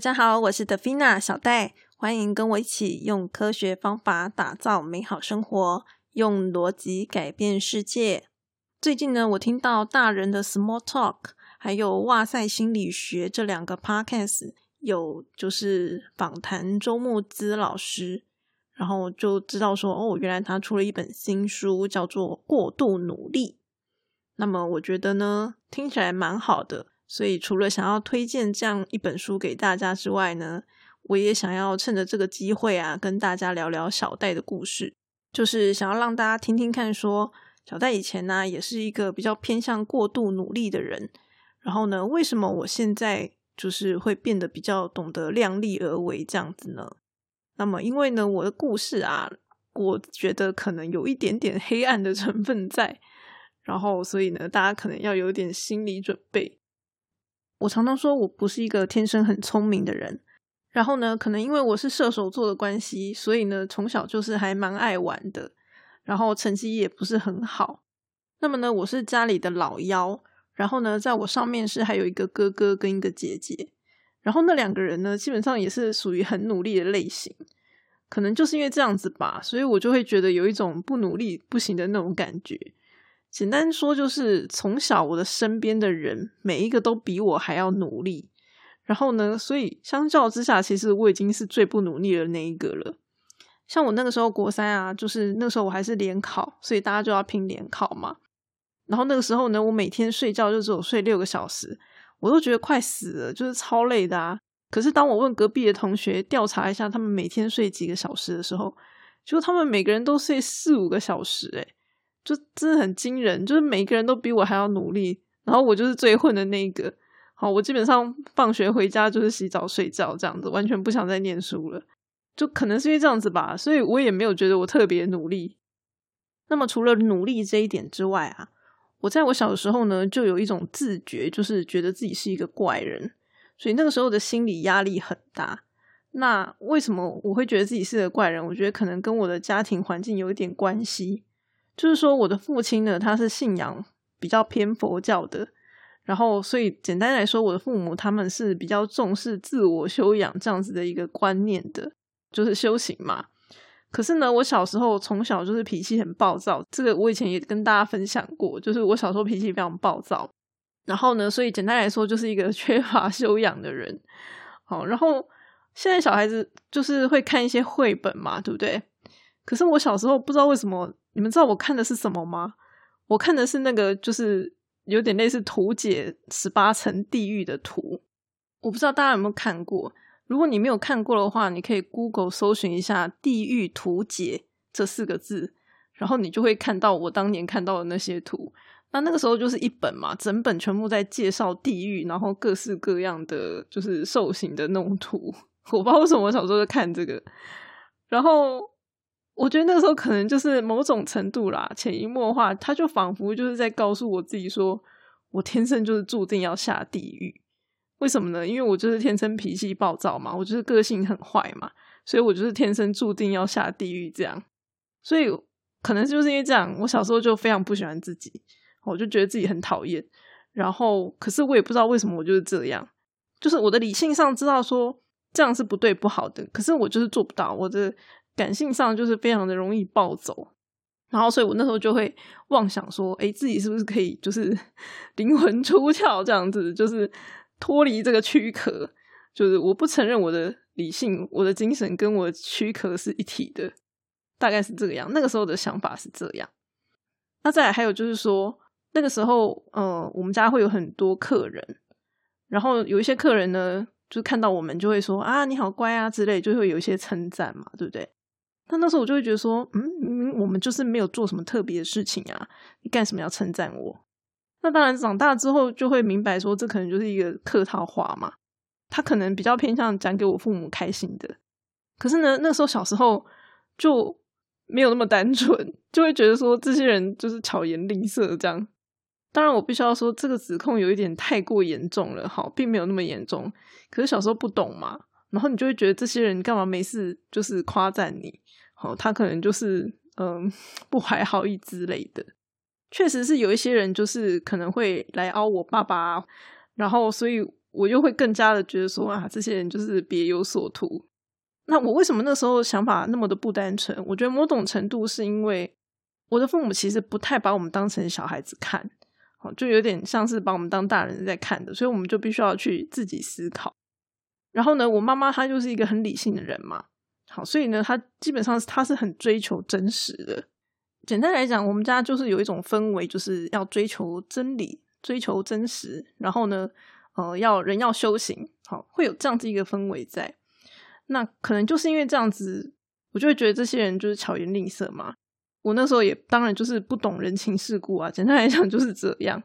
大家好，我是德菲娜小戴，欢迎跟我一起用科学方法打造美好生活，用逻辑改变世界。最近呢，我听到大人的 Small Talk，还有哇塞心理学这两个 Podcast，有就是访谈周木之老师，然后就知道说，哦，原来他出了一本新书，叫做《过度努力》。那么我觉得呢，听起来蛮好的。所以，除了想要推荐这样一本书给大家之外呢，我也想要趁着这个机会啊，跟大家聊聊小戴的故事。就是想要让大家听听看，说小戴以前呢，也是一个比较偏向过度努力的人。然后呢，为什么我现在就是会变得比较懂得量力而为这样子呢？那么，因为呢，我的故事啊，我觉得可能有一点点黑暗的成分在，然后所以呢，大家可能要有点心理准备。我常常说我不是一个天生很聪明的人，然后呢，可能因为我是射手座的关系，所以呢，从小就是还蛮爱玩的，然后成绩也不是很好。那么呢，我是家里的老幺，然后呢，在我上面是还有一个哥哥跟一个姐姐，然后那两个人呢，基本上也是属于很努力的类型，可能就是因为这样子吧，所以我就会觉得有一种不努力不行的那种感觉。简单说，就是从小我的身边的人每一个都比我还要努力，然后呢，所以相较之下，其实我已经是最不努力的那一个了。像我那个时候国三啊，就是那时候我还是联考，所以大家就要拼联考嘛。然后那个时候呢，我每天睡觉就只有睡六个小时，我都觉得快死了，就是超累的啊。可是当我问隔壁的同学调查一下他们每天睡几个小时的时候，就他们每个人都睡四五个小时，诶就真的很惊人，就是每个人都比我还要努力，然后我就是最混的那一个。好，我基本上放学回家就是洗澡睡觉这样子，完全不想再念书了。就可能是因为这样子吧，所以我也没有觉得我特别努力。那么除了努力这一点之外啊，我在我小的时候呢，就有一种自觉，就是觉得自己是一个怪人，所以那个时候的心理压力很大。那为什么我会觉得自己是个怪人？我觉得可能跟我的家庭环境有一点关系。就是说，我的父亲呢，他是信仰比较偏佛教的，然后所以简单来说，我的父母他们是比较重视自我修养这样子的一个观念的，就是修行嘛。可是呢，我小时候从小就是脾气很暴躁，这个我以前也跟大家分享过，就是我小时候脾气非常暴躁，然后呢，所以简单来说，就是一个 缺乏修养的人。好，然后现在小孩子就是会看一些绘本嘛，对不对？可是我小时候不知道为什么。你们知道我看的是什么吗？我看的是那个，就是有点类似图解十八层地狱的图。我不知道大家有没有看过。如果你没有看过的话，你可以 Google 搜寻一下“地狱图解”这四个字，然后你就会看到我当年看到的那些图。那那个时候就是一本嘛，整本全部在介绍地狱，然后各式各样的就是受刑的那种图。我不知道为什么我小时候就看这个，然后。我觉得那个时候可能就是某种程度啦，潜移默化，他就仿佛就是在告诉我自己说，我天生就是注定要下地狱。为什么呢？因为我就是天生脾气暴躁嘛，我就是个性很坏嘛，所以我就是天生注定要下地狱这样。所以可能就是因为这样，我小时候就非常不喜欢自己，我就觉得自己很讨厌。然后，可是我也不知道为什么我就是这样，就是我的理性上知道说这样是不对不好的，可是我就是做不到，我的。感性上就是非常的容易暴走，然后所以我那时候就会妄想说，哎，自己是不是可以就是灵魂出窍这样子，就是脱离这个躯壳，就是我不承认我的理性、我的精神跟我躯壳是一体的，大概是这个样。那个时候的想法是这样。那再还有就是说，那个时候，呃，我们家会有很多客人，然后有一些客人呢，就看到我们就会说啊，你好乖啊之类，就会有一些称赞嘛，对不对？那那时候我就会觉得说，嗯，明明我们就是没有做什么特别的事情啊，你干什么要称赞我？那当然，长大之后就会明白说，这可能就是一个客套话嘛。他可能比较偏向讲给我父母开心的。可是呢，那时候小时候就没有那么单纯，就会觉得说这些人就是巧言令色这样。当然，我必须要说这个指控有一点太过严重了，哈，并没有那么严重。可是小时候不懂嘛，然后你就会觉得这些人干嘛没事就是夸赞你。哦，他可能就是嗯 不怀好意之类的，确实是有一些人就是可能会来凹我爸爸，然后所以我又会更加的觉得说啊，这些人就是别有所图。那我为什么那时候想法那么的不单纯？我觉得某种程度是因为我的父母其实不太把我们当成小孩子看，好，就有点像是把我们当大人在看的，所以我们就必须要去自己思考。然后呢，我妈妈她就是一个很理性的人嘛，好，所以呢，她基本上她是很追求真实的。简单来讲，我们家就是有一种氛围，就是要追求真理，追求真实。然后呢，呃，要人要修行，好，会有这样子一个氛围在。那可能就是因为这样子，我就会觉得这些人就是巧言令色嘛。我那时候也当然就是不懂人情世故啊。简单来讲就是这样。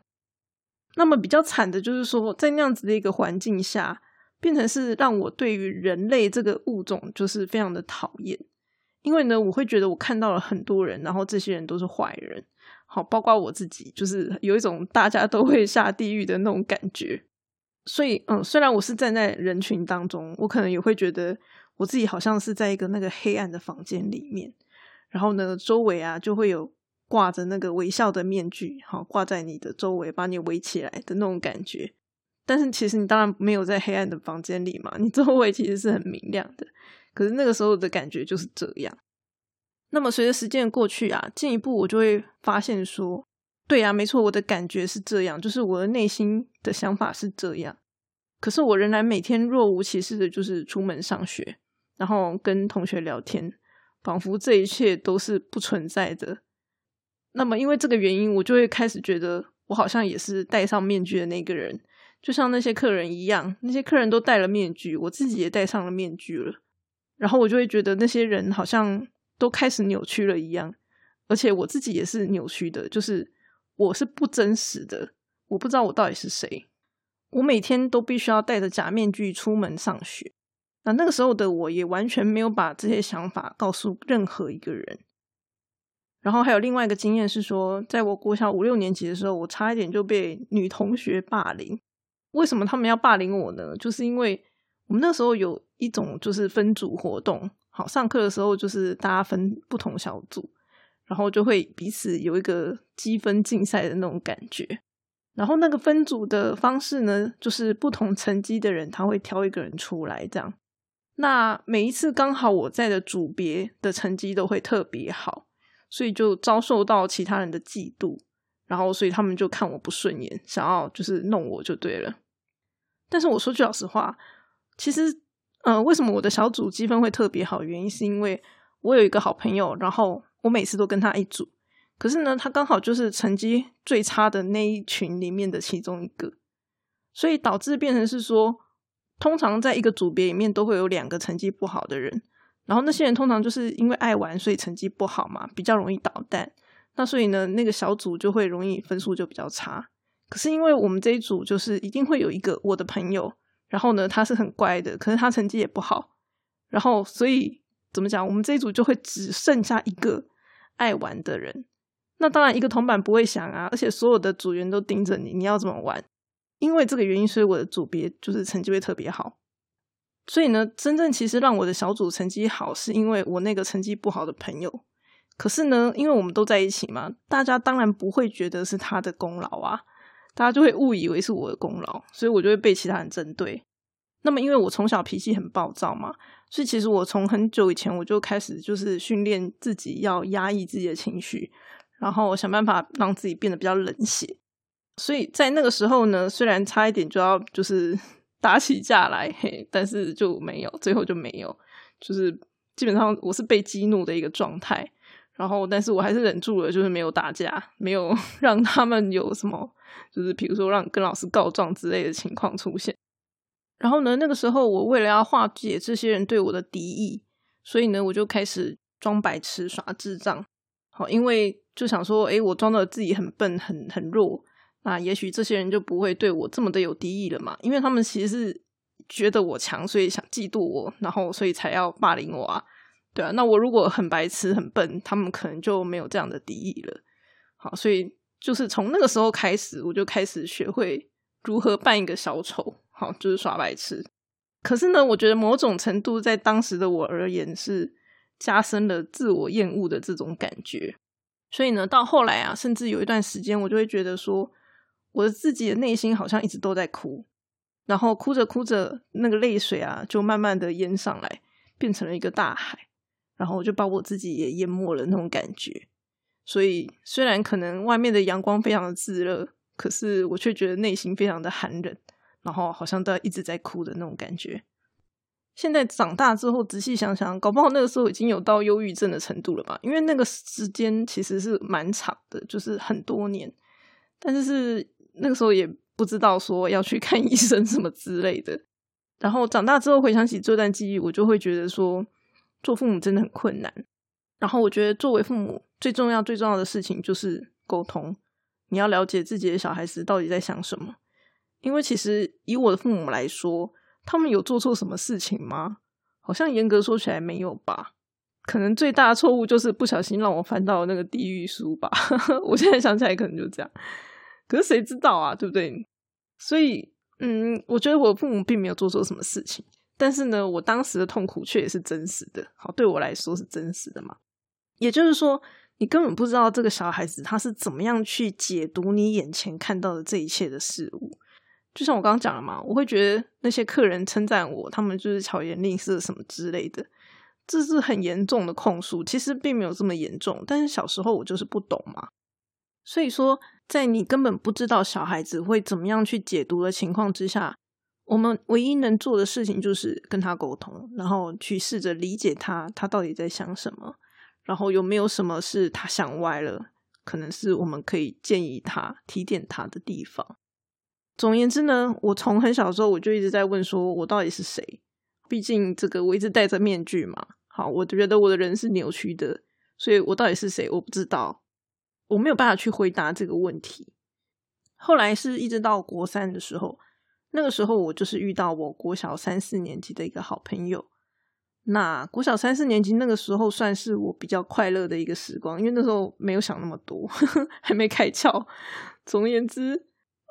那么比较惨的就是说，在那样子的一个环境下。变成是让我对于人类这个物种就是非常的讨厌，因为呢，我会觉得我看到了很多人，然后这些人都是坏人，好，包括我自己，就是有一种大家都会下地狱的那种感觉。所以，嗯，虽然我是站在人群当中，我可能也会觉得我自己好像是在一个那个黑暗的房间里面，然后呢，周围啊就会有挂着那个微笑的面具，好，挂在你的周围，把你围起来的那种感觉。但是其实你当然没有在黑暗的房间里嘛，你周围其实是很明亮的。可是那个时候的感觉就是这样。那么随着时间过去啊，进一步我就会发现说，对呀，没错，我的感觉是这样，就是我的内心的想法是这样。可是我仍然每天若无其事的，就是出门上学，然后跟同学聊天，仿佛这一切都是不存在的。那么因为这个原因，我就会开始觉得，我好像也是戴上面具的那个人。就像那些客人一样，那些客人都戴了面具，我自己也戴上了面具了。然后我就会觉得那些人好像都开始扭曲了一样，而且我自己也是扭曲的，就是我是不真实的，我不知道我到底是谁。我每天都必须要戴着假面具出门上学。那那个时候的我也完全没有把这些想法告诉任何一个人。然后还有另外一个经验是说，在我国小五六年级的时候，我差一点就被女同学霸凌。为什么他们要霸凌我呢？就是因为我们那时候有一种就是分组活动，好上课的时候就是大家分不同小组，然后就会彼此有一个积分竞赛的那种感觉。然后那个分组的方式呢，就是不同成绩的人他会挑一个人出来，这样。那每一次刚好我在的组别的成绩都会特别好，所以就遭受到其他人的嫉妒，然后所以他们就看我不顺眼，想要就是弄我就对了。但是我说句老实话，其实，呃，为什么我的小组积分会特别好？原因是因为我有一个好朋友，然后我每次都跟他一组。可是呢，他刚好就是成绩最差的那一群里面的其中一个，所以导致变成是说，通常在一个组别里面都会有两个成绩不好的人，然后那些人通常就是因为爱玩，所以成绩不好嘛，比较容易捣蛋。那所以呢，那个小组就会容易分数就比较差。可是因为我们这一组就是一定会有一个我的朋友，然后呢他是很乖的，可是他成绩也不好，然后所以怎么讲，我们这一组就会只剩下一个爱玩的人。那当然一个同伴不会想啊，而且所有的组员都盯着你，你要怎么玩？因为这个原因，所以我的组别就是成绩会特别好。所以呢，真正其实让我的小组成绩好，是因为我那个成绩不好的朋友。可是呢，因为我们都在一起嘛，大家当然不会觉得是他的功劳啊。大家就会误以为是我的功劳，所以我就会被其他人针对。那么，因为我从小脾气很暴躁嘛，所以其实我从很久以前我就开始就是训练自己要压抑自己的情绪，然后想办法让自己变得比较冷血。所以在那个时候呢，虽然差一点就要就是 打起架来，嘿，但是就没有，最后就没有，就是基本上我是被激怒的一个状态。然后，但是我还是忍住了，就是没有打架，没有 让他们有什么，就是比如说让跟老师告状之类的情况出现。然后呢，那个时候我为了要化解这些人对我的敌意，所以呢，我就开始装白痴耍智障。好，因为就想说，诶，我装的自己很笨、很很弱，那也许这些人就不会对我这么的有敌意了嘛。因为他们其实是觉得我强，所以想嫉妒我，然后所以才要霸凌我啊。对啊，那我如果很白痴、很笨，他们可能就没有这样的敌意了。好，所以就是从那个时候开始，我就开始学会如何扮一个小丑，好，就是耍白痴。可是呢，我觉得某种程度在当时的我而言是加深了自我厌恶的这种感觉。所以呢，到后来啊，甚至有一段时间，我就会觉得说，我的自己的内心好像一直都在哭。然后哭着哭着，那个泪水啊，就慢慢的淹上来，变成了一个大海，然后我就把我自己也淹没了那种感觉。所以虽然可能外面的阳光非常的炙热，可是我却觉得内心非常的寒冷，然后好像都一直在哭的那种感觉。现在长大之后仔细想想，搞不好那个时候已经有到忧郁症的程度了吧？因为那个时间其实是蛮长的，就是很多年，但是是那个时候也。不知道说要去看医生什么之类的，然后长大之后回想起这段记忆，我就会觉得说做父母真的很困难。然后我觉得作为父母最重要最重要的事情就是沟通，你要了解自己的小孩子到底在想什么。因为其实以我的父母来说，他们有做错什么事情吗？好像严格说起来没有吧。可能最大的错误就是不小心让我翻到那个地狱书吧。我现在想起来可能就这样。可是谁知道啊，对不对？所以，嗯，我觉得我父母并没有做错什么事情，但是呢，我当时的痛苦却也是真实的。好，对我来说是真实的嘛？也就是说，你根本不知道这个小孩子他是怎么样去解读你眼前看到的这一切的事物。就像我刚刚讲了嘛，我会觉得那些客人称赞我，他们就是巧言令色什么之类的，这是很严重的控诉。其实并没有这么严重，但是小时候我就是不懂嘛，所以说。在你根本不知道小孩子会怎么样去解读的情况之下，我们唯一能做的事情就是跟他沟通，然后去试着理解他，他到底在想什么，然后有没有什么是他想歪了，可能是我们可以建议他提点他的地方。总而言之呢，我从很小时候我就一直在问，说我到底是谁？毕竟这个我一直戴着面具嘛。好，我觉得我的人是扭曲的，所以我到底是谁？我不知道。我没有办法去回答这个问题。后来是一直到国三的时候，那个时候我就是遇到我国小三四年级的一个好朋友。那国小三四年级那个时候算是我比较快乐的一个时光，因为那时候没有想那么多，还没开窍。总而言之，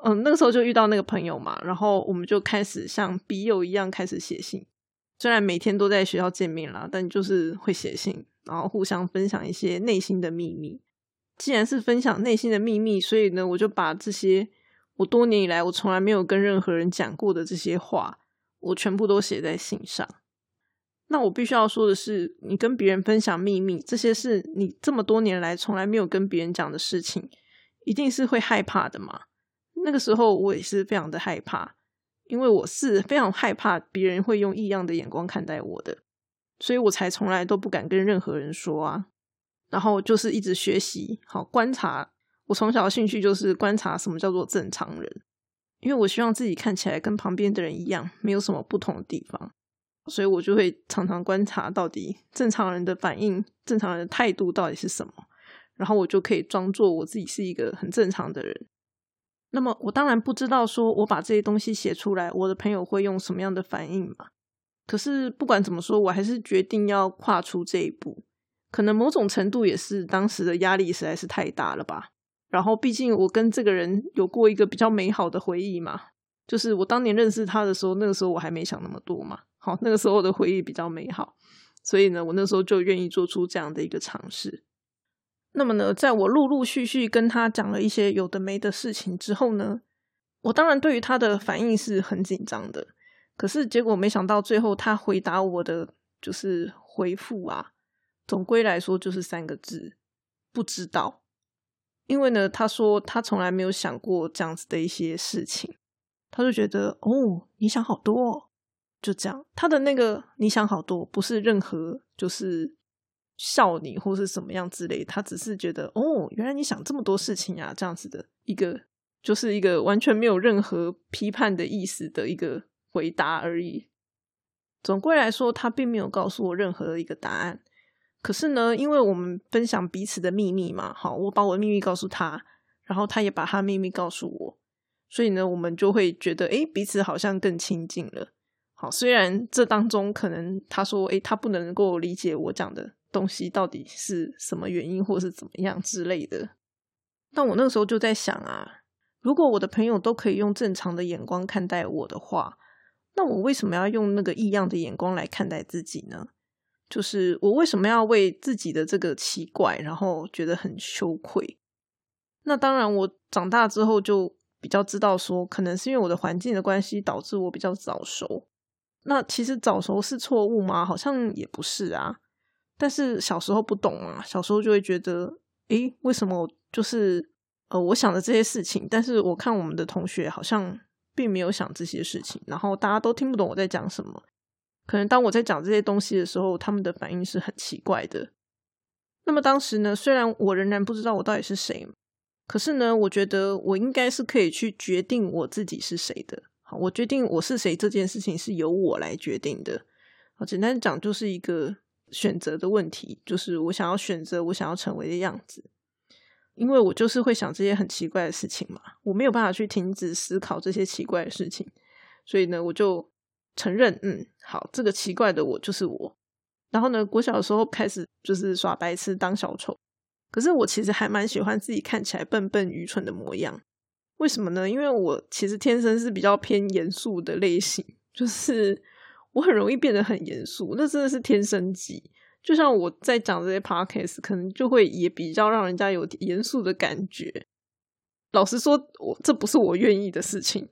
嗯，那个时候就遇到那个朋友嘛，然后我们就开始像笔友一样开始写信。虽然每天都在学校见面啦，但就是会写信，然后互相分享一些内心的秘密。既然是分享内心的秘密，所以呢，我就把这些我多年以来我从来没有跟任何人讲过的这些话，我全部都写在信上。那我必须要说的是，你跟别人分享秘密，这些是你这么多年来从来没有跟别人讲的事情，一定是会害怕的嘛？那个时候我也是非常的害怕，因为我是非常害怕别人会用异样的眼光看待我的，所以我才从来都不敢跟任何人说啊。然后就是一直学习，好观察。我从小的兴趣就是观察什么叫做正常人，因为我希望自己看起来跟旁边的人一样，没有什么不同的地方，所以我就会常常观察到底正常人的反应、正常人的态度到底是什么，然后我就可以装作我自己是一个很正常的人。那么我当然不知道说我把这些东西写出来，我的朋友会用什么样的反应嘛？可是不管怎么说，我还是决定要跨出这一步。可能某种程度也是当时的压力实在是太大了吧。然后，毕竟我跟这个人有过一个比较美好的回忆嘛，就是我当年认识他的时候，那个时候我还没想那么多嘛。好，那个时候的回忆比较美好，所以呢，我那时候就愿意做出这样的一个尝试。那么呢，在我陆陆续续跟他讲了一些有的没的事情之后呢，我当然对于他的反应是很紧张的。可是结果没想到，最后他回答我的就是回复啊。总归来说，就是三个字：不知道。因为呢，他说他从来没有想过这样子的一些事情，他就觉得哦，你想好多，就这样。他的那个你想好多，不是任何就是笑你或是什么样之类，他只是觉得哦，原来你想这么多事情啊，这样子的一个，就是一个完全没有任何批判的意思的一个回答而已。总归来说，他并没有告诉我任何的一个答案。可是呢，因为我们分享彼此的秘密嘛，好，我把我的秘密告诉他，然后他也把他秘密告诉我，所以呢，我们就会觉得，哎，彼此好像更亲近了。好，虽然这当中可能他说，哎，他不能够理解我讲的东西到底是什么原因，或是怎么样之类的。但我那个时候就在想啊，如果我的朋友都可以用正常的眼光看待我的话，那我为什么要用那个异样的眼光来看待自己呢？就是我为什么要为自己的这个奇怪，然后觉得很羞愧？那当然，我长大之后就比较知道说，可能是因为我的环境的关系，导致我比较早熟。那其实早熟是错误吗？好像也不是啊。但是小时候不懂啊，小时候就会觉得，诶，为什么就是呃，我想的这些事情，但是我看我们的同学好像并没有想这些事情，然后大家都听不懂我在讲什么。可能当我在讲这些东西的时候，他们的反应是很奇怪的。那么当时呢，虽然我仍然不知道我到底是谁，可是呢，我觉得我应该是可以去决定我自己是谁的。好，我决定我是谁这件事情是由我来决定的。好，简单讲就是一个选择的问题，就是我想要选择我想要成为的样子。因为我就是会想这些很奇怪的事情嘛，我没有办法去停止思考这些奇怪的事情，所以呢，我就承认，嗯，好，这个奇怪的我就是我。然后呢，我小的时候开始就是耍白痴当小丑，可是我其实还蛮喜欢自己看起来笨笨愚蠢的模样。为什么呢？因为我其实天生是比较偏严肃的类型，就是我很容易变得很严肃，那真的是天生级。就像我在讲这些 podcast，可能就会也比较让人家有严肃的感觉。老实说，我这不是我愿意的事情。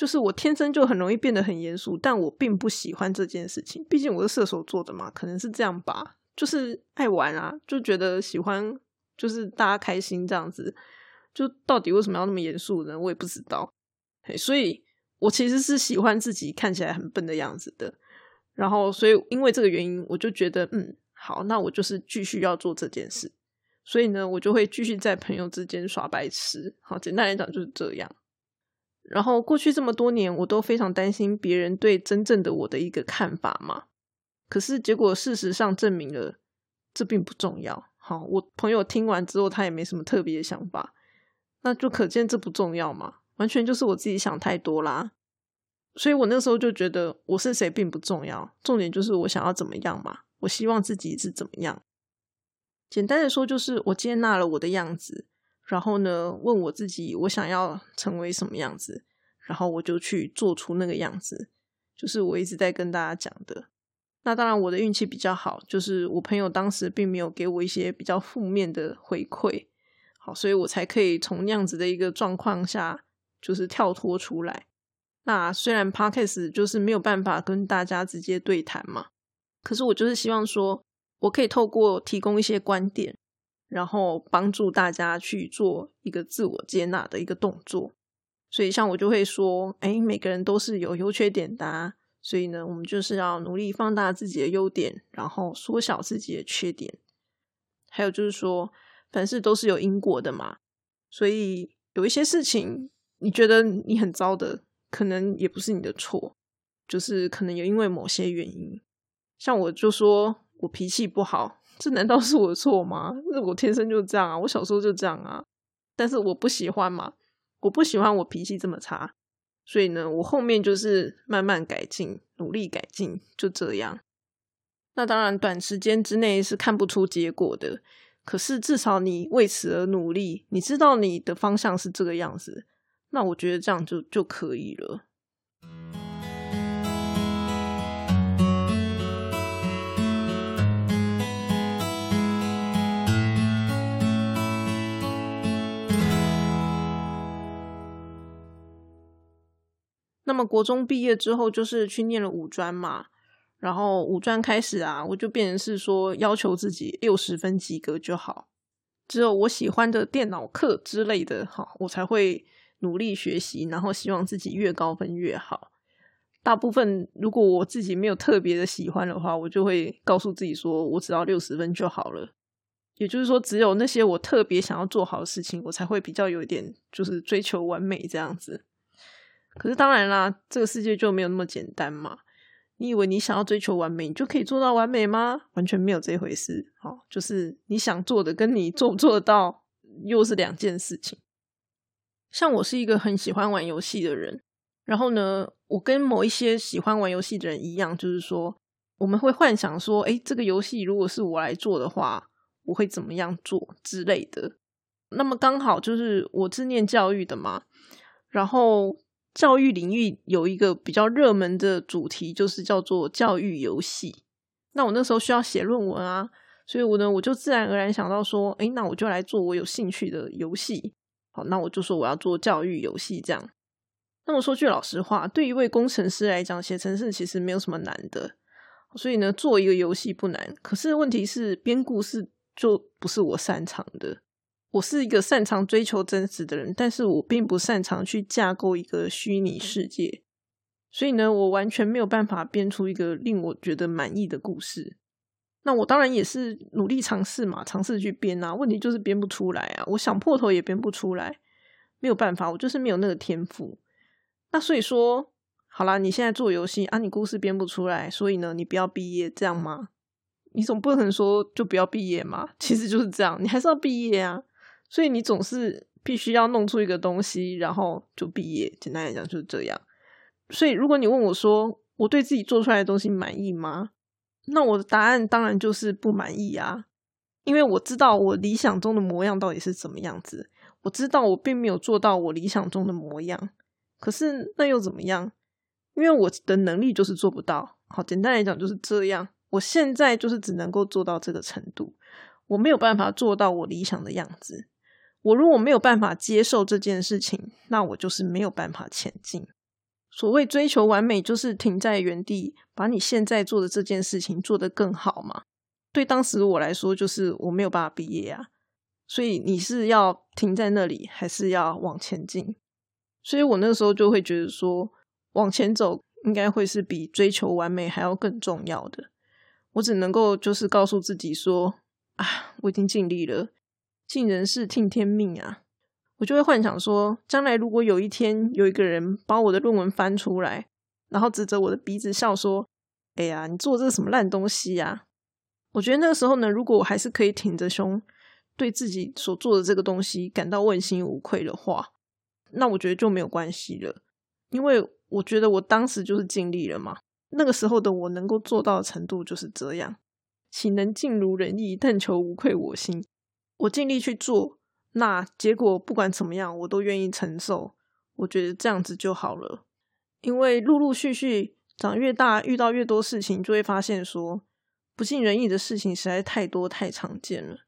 就是我天生就很容易变得很严肃，但我并不喜欢这件事情。毕竟我是射手座的嘛，可能是这样吧。就是爱玩啊，就觉得喜欢，就是大家开心这样子。就到底为什么要那么严肃呢？我也不知道。所以，我其实是喜欢自己看起来很笨的样子的。然后，所以因为这个原因，我就觉得，嗯，好，那我就是继续要做这件事。所以呢，我就会继续在朋友之间耍白痴。好，简单来讲就是这样。然后过去这么多年，我都非常担心别人对真正的我的一个看法嘛。可是结果事实上证明了，这并不重要。好，我朋友听完之后，他也没什么特别的想法，那就可见这不重要嘛。完全就是我自己想太多啦。所以我那时候就觉得我是谁并不重要，重点就是我想要怎么样嘛。我希望自己是怎么样。简单的说，就是我接纳了我的样子。然后呢，问我自己，我想要成为什么样子，然后我就去做出那个样子，就是我一直在跟大家讲的。那当然，我的运气比较好，就是我朋友当时并没有给我一些比较负面的回馈，好，所以我才可以从那样子的一个状况下，就是跳脱出来。那虽然 Podcast 就是没有办法跟大家直接对谈嘛，可是我就是希望说，我可以透过提供一些观点。然后帮助大家去做一个自我接纳的一个动作，所以像我就会说，哎，每个人都是有优缺点的，所以呢，我们就是要努力放大自己的优点，然后缩小自己的缺点。还有就是说，凡事都是有因果的嘛，所以有一些事情你觉得你很糟的，可能也不是你的错，就是可能有因为某些原因。像我就说我脾气不好。这难道是我的错吗？那我天生就这样啊，我小时候就这样啊。但是我不喜欢嘛，我不喜欢我脾气这么差，所以呢，我后面就是慢慢改进，努力改进，就这样。那当然，短时间之内是看不出结果的，可是至少你为此而努力，你知道你的方向是这个样子，那我觉得这样就就可以了。那么国中毕业之后，就是去念了五专嘛。然后五专开始啊，我就变成是说要求自己六十分及格就好，只有我喜欢的电脑课之类的，哈，我才会努力学习，然后希望自己越高分越好。大部分如果我自己没有特别的喜欢的话，我就会告诉自己说我只要六十分就好了。也就是说，只有那些我特别想要做好的事情，我才会比较有一点就是追求完美这样子。可是当然啦，这个世界就没有那么简单嘛。你以为你想要追求完美，你就可以做到完美吗？完全没有这回事。好，就是你想做的，跟你做不做得到，又是两件事情。像我是一个很喜欢玩游戏的人，然后呢，我跟某一些喜欢玩游戏的人一样，就是说，我们会幻想说，哎，这个游戏如果是我来做的话，我会怎么样做之类的。那么刚好就是我是念教育的嘛，然后。教育领域有一个比较热门的主题，就是叫做教育游戏。那我那时候需要写论文啊，所以我呢，我就自然而然想到说，哎，那我就来做我有兴趣的游戏。好，那我就说我要做教育游戏这样。那么说句老实话，对一位工程师来讲，写程式其实没有什么难的。所以呢，做一个游戏不难。可是问题是，编故事就不是我擅长的。我是一个擅长追求真实的人，但是我并不擅长去架构一个虚拟世界。所以呢，我完全没有办法编出一个令我觉得满意的故事。那我当然也是努力尝试嘛，尝试去编啊。问题就是编不出来啊，我想破头也编不出来。没有办法，我就是没有那个天赋。那所以说，好啦，你现在做游戏啊，你故事编不出来，所以呢，你不要毕业，这样吗？你总不能说就不要毕业嘛？其实就是这样，你还是要毕业啊。所以你总是必须要弄出一个东西，然后就毕业。简单来讲就是这样。所以如果你问我说我对自己做出来的东西满意吗？那我的答案当然就是不满意啊，因为我知道我理想中的模样到底是怎么样子，我知道我并没有做到我理想中的模样。可是那又怎么样？因为我的能力就是做不到。好，简单来讲就是这样。我现在就是只能够做到这个程度，我没有办法做到我理想的样子。我如果没有办法接受这件事情，那我就是没有办法前进。所谓追求完美，就是停在原地，把你现在做的这件事情做得更好嘛。对当时我来说，就是我没有办法毕业啊。所以你是要停在那里，还是要往前进？所以我那个时候就会觉得说，往前走应该会是比追求完美还要更重要的。我只能够就是告诉自己说，啊，我已经尽力了，尽人事听天命啊。我就会幻想说，将来如果有一天有一个人把我的论文翻出来，然后指着我的鼻子笑说：“哎呀，你做这个什么烂东西呀？”我觉得那个时候呢，如果我还是可以挺着胸，对自己所做的这个东西感到问心无愧的话。那我觉得就没有关系了，因为我觉得我当时就是尽力了嘛。那个时候的我能够做到的程度就是这样，岂能尽如人意，但求无愧我心。我尽力去做，那结果不管怎么样，我都愿意承受。我觉得这样子就好了，因为陆陆续续长越大，遇到越多事情，就会发现说不尽人意的事情实在太多太常见了。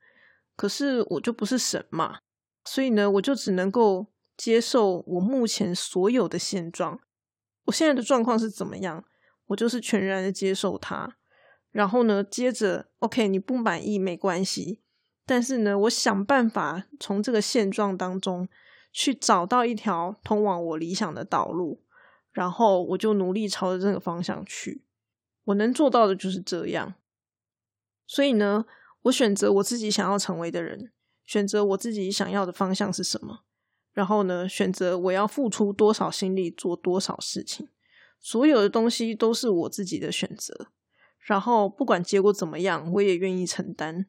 可是我就不是神嘛，所以呢，我就只能够。接受我目前所有的现状，我现在的状况是怎么样，我就是全然的接受它。然后呢，接着，OK，你不满意没关系，但是呢，我想办法从这个现状当中去找到一条通往我理想的道路，然后我就努力朝着这个方向去。我能做到的就是这样。所以呢，我选择我自己想要成为的人，选择我自己想要的方向是什么。然后呢，选择我要付出多少心力做多少事情，所有的东西都是我自己的选择。然后不管结果怎么样，我也愿意承担。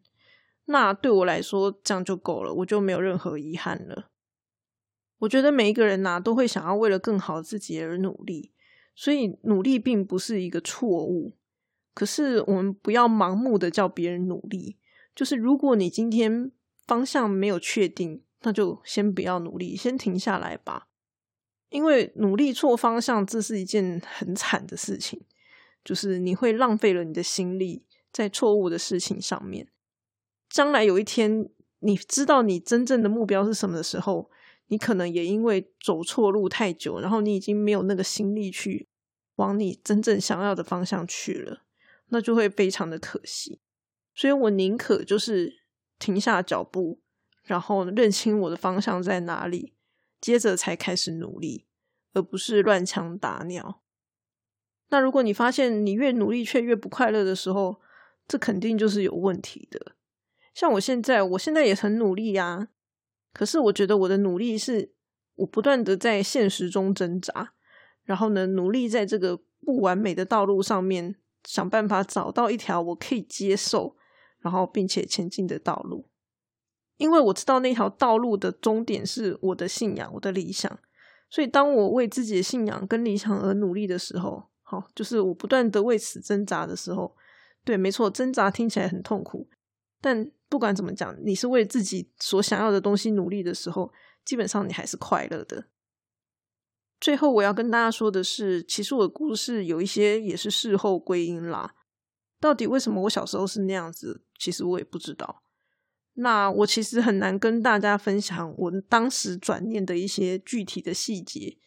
那对我来说，这样就够了，我就没有任何遗憾了。我觉得每一个人呐，都会想要为了更好自己而努力，所以努力并不是一个错误。可是我们不要盲目的叫别人努力，就是如果你今天方向没有确定。那就先不要努力，先停下来吧。因为努力错方向，这是一件很惨的事情，就是你会浪费了你的心力在错误的事情上面。将来有一天，你知道你真正的目标是什么的时候，你可能也因为走错路太久，然后你已经没有那个心力去往你真正想要的方向去了，那就会非常的可惜。所以我宁可就是停下脚步。然后认清我的方向在哪里，接着才开始努力，而不是乱枪打鸟。那如果你发现你越努力却越不快乐的时候，这肯定就是有问题的。像我现在，我现在也很努力呀，可是我觉得我的努力是我不断的在现实中挣扎，然后呢，努力在这个不完美的道路上面想办法找到一条我可以接受，然后并且前进的道路。因为我知道那条道路的终点是我的信仰，我的理想，所以当我为自己的信仰跟理想而努力的时候，好，就是我不断的为此挣扎的时候，对，没错，挣扎听起来很痛苦，但不管怎么讲，你是为自己所想要的东西努力的时候，基本上你还是快乐的。最后我要跟大家说的是，其实我的故事有一些也是事后归因啦，到底为什么我小时候是那样子，其实我也不知道。那我其实很难跟大家分享我当时转念的一些具体的细节，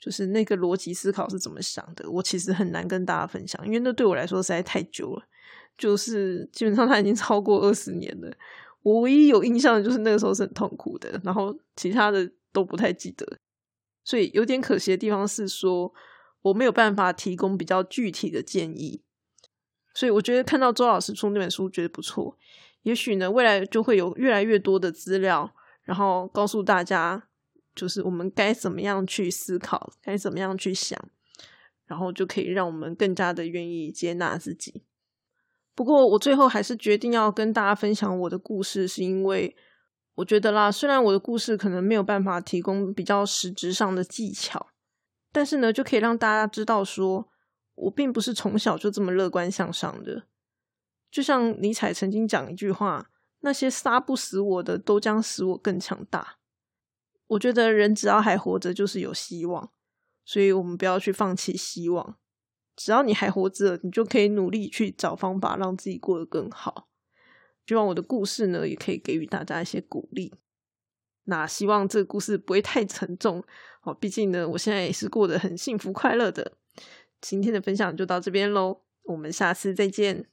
就是那个逻辑思考是怎么想的，我其实很难跟大家分享，因为那对我来说实在太久了，就是基本上它已经超过二十年了。我唯一有印象的就是那个时候是很痛苦的，然后其他的都不太记得，所以有点可惜的地方是说我没有办法提供比较具体的建议。所以我觉得看到周老师出那本书，觉得不错。也许呢，未来就会有越来越多的资料，然后告诉大家，就是我们该怎么样去思考，该怎么样去想，然后就可以让我们更加的愿意接纳自己。不过，我最后还是决定要跟大家分享我的故事，是因为我觉得啦，虽然我的故事可能没有办法提供比较实质上的技巧，但是呢，就可以让大家知道说。我并不是从小就这么乐观向上的，就像尼采曾经讲一句话：“那些杀不死我的，都将使我更强大。”我觉得人只要还活着，就是有希望，所以我们不要去放弃希望。只要你还活着，你就可以努力去找方法让自己过得更好。希望我的故事呢，也可以给予大家一些鼓励。那希望这个故事不会太沉重哦，毕竟呢，我现在也是过得很幸福快乐的。今天的分享就到这边喽，我们下次再见。